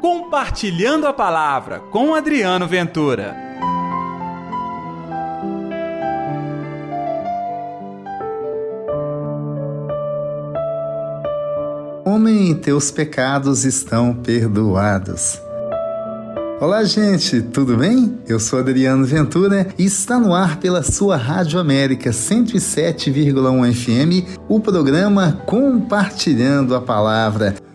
Compartilhando a Palavra com Adriano Ventura. Homem, teus pecados estão perdoados. Olá, gente, tudo bem? Eu sou Adriano Ventura e está no ar pela sua Rádio América 107,1 FM o programa Compartilhando a Palavra.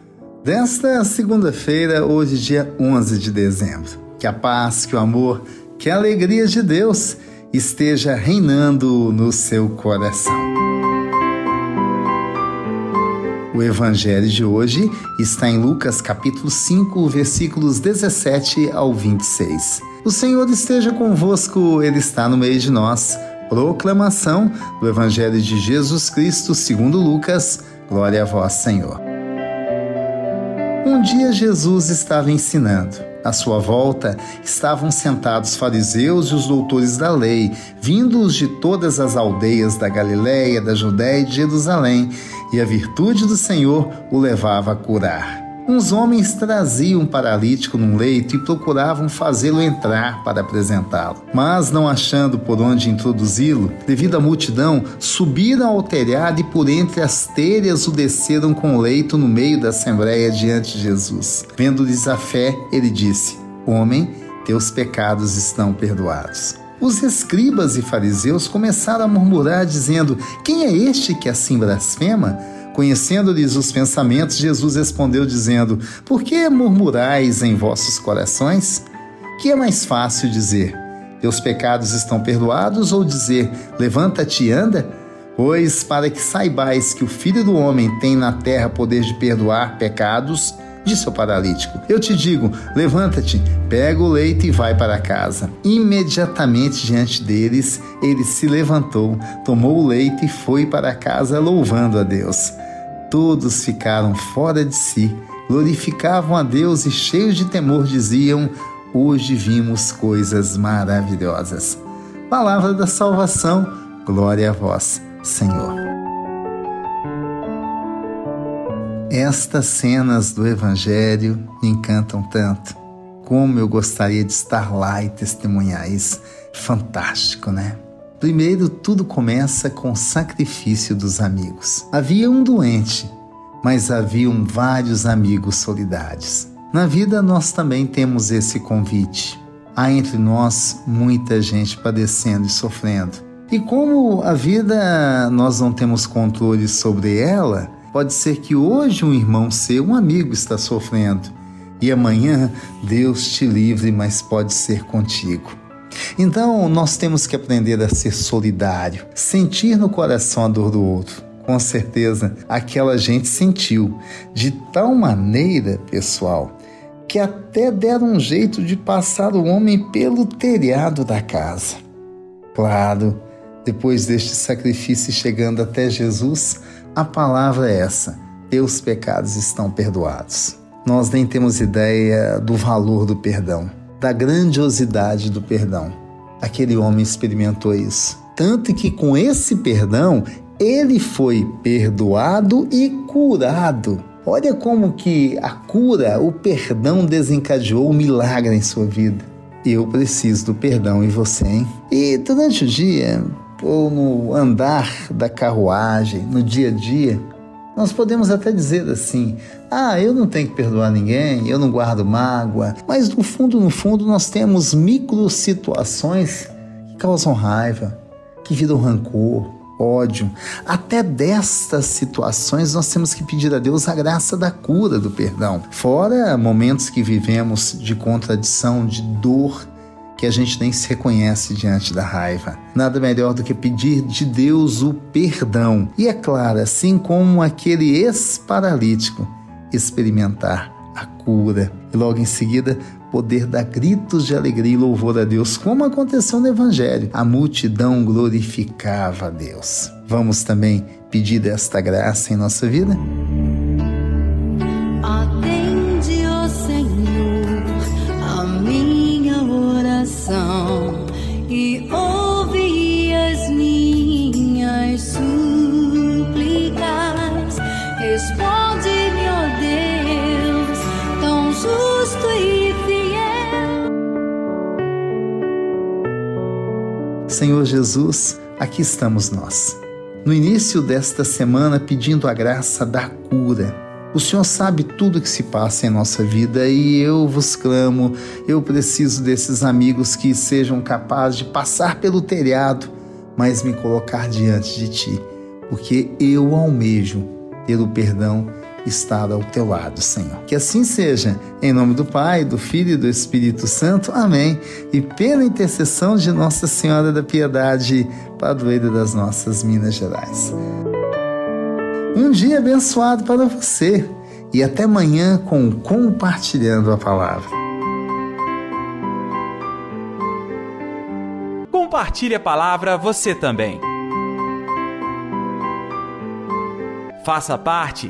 Desta segunda-feira, hoje, dia 11 de dezembro. Que a paz, que o amor, que a alegria de Deus esteja reinando no seu coração. O evangelho de hoje está em Lucas capítulo 5, versículos 17 ao 26. O Senhor esteja convosco, ele está no meio de nós. Proclamação do evangelho de Jesus Cristo, segundo Lucas. Glória a vós, Senhor. Um dia Jesus estava ensinando. À sua volta estavam sentados fariseus e os doutores da lei, vindos de todas as aldeias da Galiléia, da Judéia e de Jerusalém, e a virtude do Senhor o levava a curar. Uns homens traziam um paralítico num leito e procuravam fazê-lo entrar para apresentá-lo. Mas, não achando por onde introduzi-lo, devido à multidão, subiram ao telhado e por entre as telhas o desceram com o leito no meio da assembleia diante de Jesus. Vendo-lhes a fé, ele disse: Homem, teus pecados estão perdoados. Os escribas e fariseus começaram a murmurar, dizendo: Quem é este que assim blasfema? Conhecendo-lhes os pensamentos, Jesus respondeu, dizendo: Por que murmurais em vossos corações? Que é mais fácil dizer: Teus pecados estão perdoados, ou dizer: Levanta-te e anda? Pois, para que saibais que o Filho do Homem tem na terra poder de perdoar pecados, disse o paralítico: Eu te digo, levanta-te, pega o leite e vai para casa. Imediatamente diante deles, ele se levantou, tomou o leite e foi para casa, louvando a Deus. Todos ficaram fora de si, glorificavam a Deus e, cheios de temor, diziam: Hoje vimos coisas maravilhosas. Palavra da salvação, glória a vós, Senhor. Estas cenas do Evangelho me encantam tanto. Como eu gostaria de estar lá e testemunhar isso. Fantástico, né? Primeiro, tudo começa com o sacrifício dos amigos. Havia um doente, mas haviam vários amigos solidários. Na vida, nós também temos esse convite. Há entre nós muita gente padecendo e sofrendo. E como a vida nós não temos controle sobre ela, pode ser que hoje um irmão seu, um amigo, está sofrendo. E amanhã Deus te livre, mas pode ser contigo. Então, nós temos que aprender a ser solidário, sentir no coração a dor do outro. Com certeza, aquela gente sentiu de tal maneira, pessoal, que até deram um jeito de passar o homem pelo telhado da casa. Claro, depois deste sacrifício chegando até Jesus, a palavra é essa: teus pecados estão perdoados. Nós nem temos ideia do valor do perdão da grandiosidade do perdão. Aquele homem experimentou isso. Tanto que com esse perdão, ele foi perdoado e curado. Olha como que a cura, o perdão desencadeou um milagre em sua vida. Eu preciso do perdão em você, hein? E durante o dia, ou no andar da carruagem, no dia a dia, nós podemos até dizer assim: ah, eu não tenho que perdoar ninguém, eu não guardo mágoa, mas no fundo, no fundo, nós temos micro situações que causam raiva, que viram rancor, ódio. Até destas situações nós temos que pedir a Deus a graça da cura do perdão. Fora momentos que vivemos de contradição, de dor, que a gente nem se reconhece diante da raiva. Nada melhor do que pedir de Deus o perdão. E é claro, assim como aquele ex-paralítico, experimentar a cura e logo em seguida poder dar gritos de alegria e louvor a Deus, como aconteceu no Evangelho. A multidão glorificava a Deus. Vamos também pedir esta graça em nossa vida? Senhor Jesus, aqui estamos nós. No início desta semana, pedindo a graça da cura. O Senhor sabe tudo que se passa em nossa vida e eu vos clamo, eu preciso desses amigos que sejam capazes de passar pelo telhado, mas me colocar diante de Ti, porque eu almejo ter o perdão estar ao teu lado, Senhor. Que assim seja, em nome do Pai, do Filho e do Espírito Santo. Amém. E pela intercessão de Nossa Senhora da Piedade, padroeira das nossas Minas Gerais. Um dia abençoado para você e até amanhã com Compartilhando a Palavra. Compartilhe a palavra você também. Faça parte